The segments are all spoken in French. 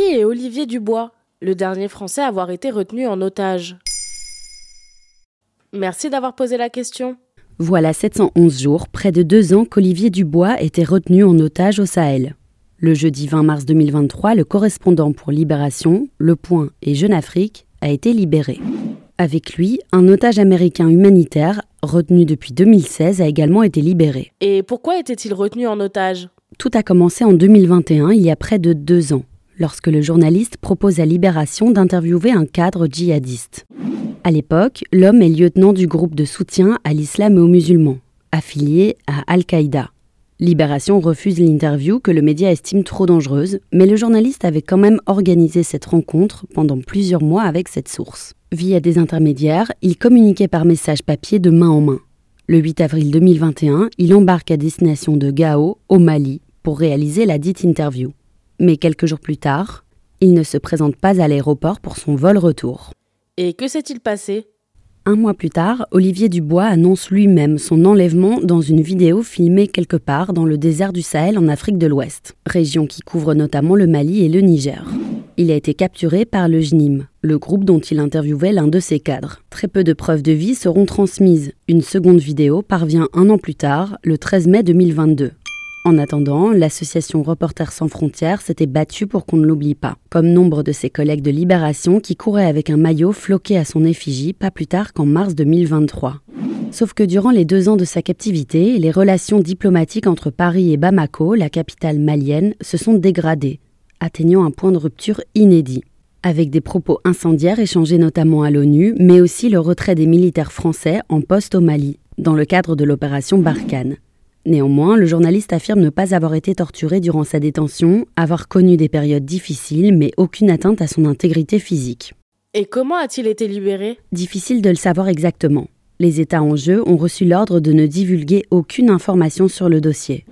Qui est Olivier Dubois, le dernier Français à avoir été retenu en otage Merci d'avoir posé la question. Voilà 711 jours, près de deux ans qu'Olivier Dubois était retenu en otage au Sahel. Le jeudi 20 mars 2023, le correspondant pour Libération, Le Point et Jeune Afrique a été libéré. Avec lui, un otage américain humanitaire, retenu depuis 2016, a également été libéré. Et pourquoi était-il retenu en otage? Tout a commencé en 2021, il y a près de deux ans, lorsque le journaliste propose à Libération d'interviewer un cadre djihadiste. À l'époque, l'homme est lieutenant du groupe de soutien à l'islam et aux musulmans, affilié à Al-Qaïda. Libération refuse l'interview que le média estime trop dangereuse, mais le journaliste avait quand même organisé cette rencontre pendant plusieurs mois avec cette source. Via des intermédiaires, il communiquait par message papier de main en main. Le 8 avril 2021, il embarque à destination de Gao, au Mali, pour réaliser la dite interview. Mais quelques jours plus tard, il ne se présente pas à l'aéroport pour son vol retour. Et que s'est-il passé? Un mois plus tard, Olivier Dubois annonce lui-même son enlèvement dans une vidéo filmée quelque part dans le désert du Sahel en Afrique de l'Ouest, région qui couvre notamment le Mali et le Niger. Il a été capturé par le JNIM, le groupe dont il interviewait l'un de ses cadres. Très peu de preuves de vie seront transmises. Une seconde vidéo parvient un an plus tard, le 13 mai 2022. En attendant, l'association Reporters sans frontières s'était battue pour qu'on ne l'oublie pas, comme nombre de ses collègues de Libération qui couraient avec un maillot floqué à son effigie pas plus tard qu'en mars 2023. Sauf que durant les deux ans de sa captivité, les relations diplomatiques entre Paris et Bamako, la capitale malienne, se sont dégradées, atteignant un point de rupture inédit. Avec des propos incendiaires échangés notamment à l'ONU, mais aussi le retrait des militaires français en poste au Mali, dans le cadre de l'opération Barkhane. Néanmoins, le journaliste affirme ne pas avoir été torturé durant sa détention, avoir connu des périodes difficiles, mais aucune atteinte à son intégrité physique. Et comment a-t-il été libéré? Difficile de le savoir exactement. Les États en jeu ont reçu l'ordre de ne divulguer aucune information sur le dossier.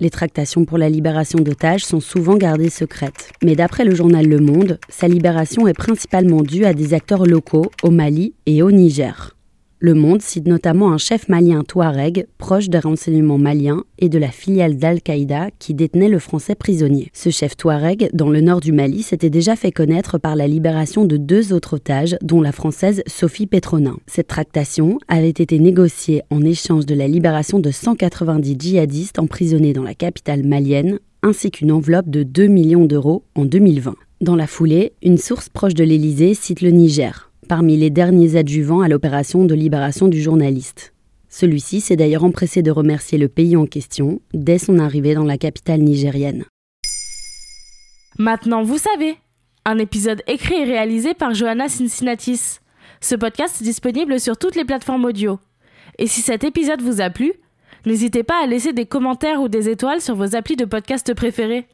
Les tractations pour la libération d'otages sont souvent gardées secrètes. Mais d'après le journal Le Monde, sa libération est principalement due à des acteurs locaux au Mali et au Niger. Le Monde cite notamment un chef malien Touareg, proche des renseignements maliens et de la filiale d'Al-Qaïda qui détenait le français prisonnier. Ce chef Touareg, dans le nord du Mali, s'était déjà fait connaître par la libération de deux autres otages, dont la française Sophie Petronin. Cette tractation avait été négociée en échange de la libération de 190 djihadistes emprisonnés dans la capitale malienne, ainsi qu'une enveloppe de 2 millions d'euros en 2020. Dans la foulée, une source proche de l'Élysée cite le Niger parmi les derniers adjuvants à l'opération de libération du journaliste. Celui-ci s'est d'ailleurs empressé de remercier le pays en question dès son arrivée dans la capitale nigérienne. Maintenant, vous savez, un épisode écrit et réalisé par Johanna Cincinnatis. Ce podcast est disponible sur toutes les plateformes audio. Et si cet épisode vous a plu, n'hésitez pas à laisser des commentaires ou des étoiles sur vos applis de podcast préférés.